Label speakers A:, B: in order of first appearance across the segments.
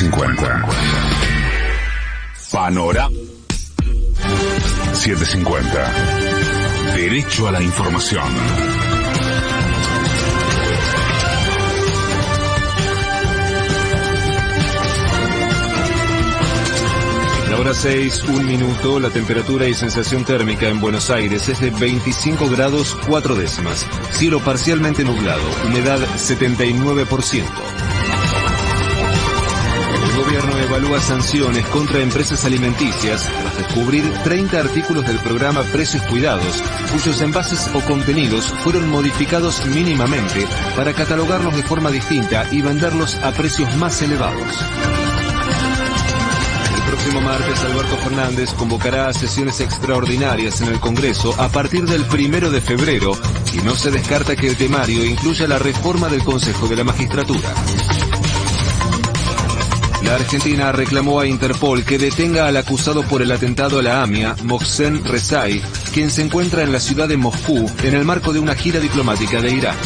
A: 750. Panorama 750. Derecho a la información.
B: La hora 6, un minuto, la temperatura y sensación térmica en Buenos Aires es de 25 grados 4 décimas. Cielo parcialmente nublado, humedad 79%. Evalúa sanciones contra empresas alimenticias tras descubrir 30 artículos del programa Precios Cuidados, cuyos envases o contenidos fueron modificados mínimamente para catalogarlos de forma distinta y venderlos a precios más elevados. El próximo martes, Alberto Fernández convocará sesiones extraordinarias en el Congreso a partir del primero de febrero y no se descarta que el temario incluya la reforma del Consejo de la Magistratura. La Argentina reclamó a Interpol que detenga al acusado por el atentado a la AMIA, Mohsen Rezai, quien se encuentra en la ciudad de Moscú en el marco de una gira diplomática de. Carla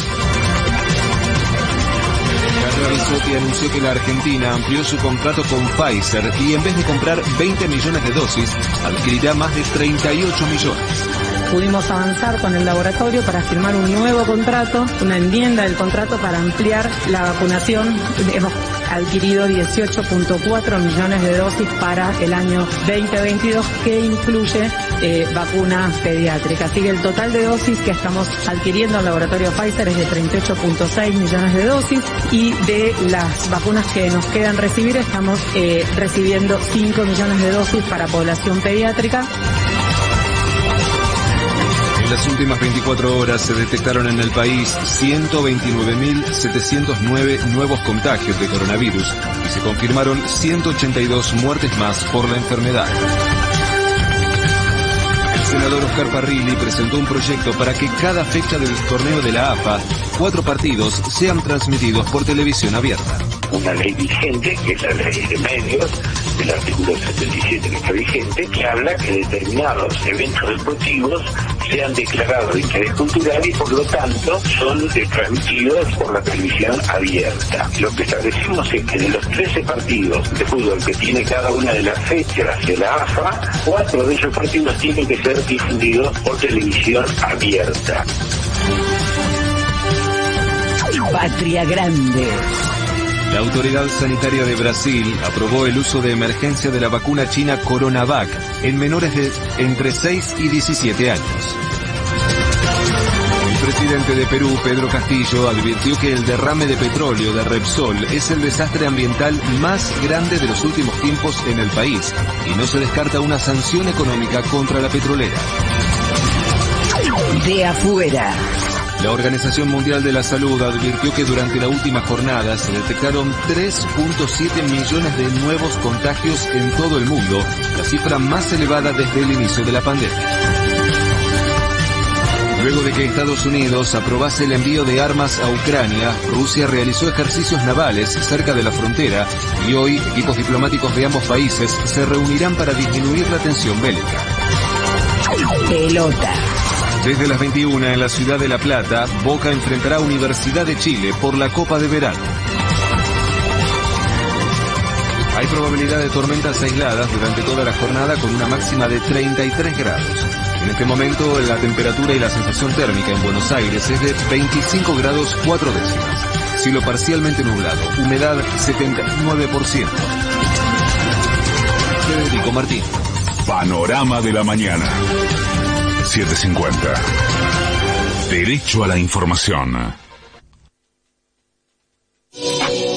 B: Bisotti anunció que la Argentina amplió su contrato con Pfizer y en vez de comprar 20 millones de dosis, adquirirá más de 38 millones.
C: Pudimos avanzar con el laboratorio para firmar un nuevo contrato, una enmienda del contrato para ampliar la vacunación. Hemos adquirido 18.4 millones de dosis para el año 2022 que incluye eh, vacuna pediátrica. Así que el total de dosis que estamos adquiriendo al laboratorio Pfizer es de 38.6 millones de dosis y de las vacunas que nos quedan recibir estamos eh, recibiendo 5 millones de dosis para población pediátrica.
B: En las últimas 24 horas se detectaron en el país 129.709 nuevos contagios de coronavirus y se confirmaron 182 muertes más por la enfermedad. El senador Oscar Parrilli presentó un proyecto para que cada fecha del torneo de la AFA, cuatro partidos sean transmitidos por televisión abierta.
D: Una ley vigente, que es la ley de medios, del artículo 77 que está vigente, que habla que determinados eventos deportivos sean declarados de interés cultural y por lo tanto son transmitidos por la televisión abierta. Lo que establecimos es que de los 13 partidos de fútbol que tiene cada una de las fechas de la AFA, cuatro de esos partidos tienen que ser difundidos por televisión abierta.
E: Patria Grande.
B: La Autoridad Sanitaria de Brasil aprobó el uso de emergencia de la vacuna china Coronavac en menores de entre 6 y 17 años. El presidente de Perú, Pedro Castillo, advirtió que el derrame de petróleo de Repsol es el desastre ambiental más grande de los últimos tiempos en el país y no se descarta una sanción económica contra la petrolera.
E: De afuera.
B: La Organización Mundial de la Salud advirtió que durante la última jornada se detectaron 3.7 millones de nuevos contagios en todo el mundo, la cifra más elevada desde el inicio de la pandemia. Luego de que Estados Unidos aprobase el envío de armas a Ucrania, Rusia realizó ejercicios navales cerca de la frontera y hoy equipos diplomáticos de ambos países se reunirán para disminuir la tensión bélica.
E: Pelota.
B: Desde las 21 en la ciudad de La Plata, Boca enfrentará a Universidad de Chile por la Copa de Verano. Hay probabilidad de tormentas aisladas durante toda la jornada con una máxima de 33 grados. En este momento la temperatura y la sensación térmica en Buenos Aires es de 25 grados 4 décimas. Cielo parcialmente nublado, humedad 79%. Federico Martín.
A: Panorama de la mañana. 750. Derecho a la información.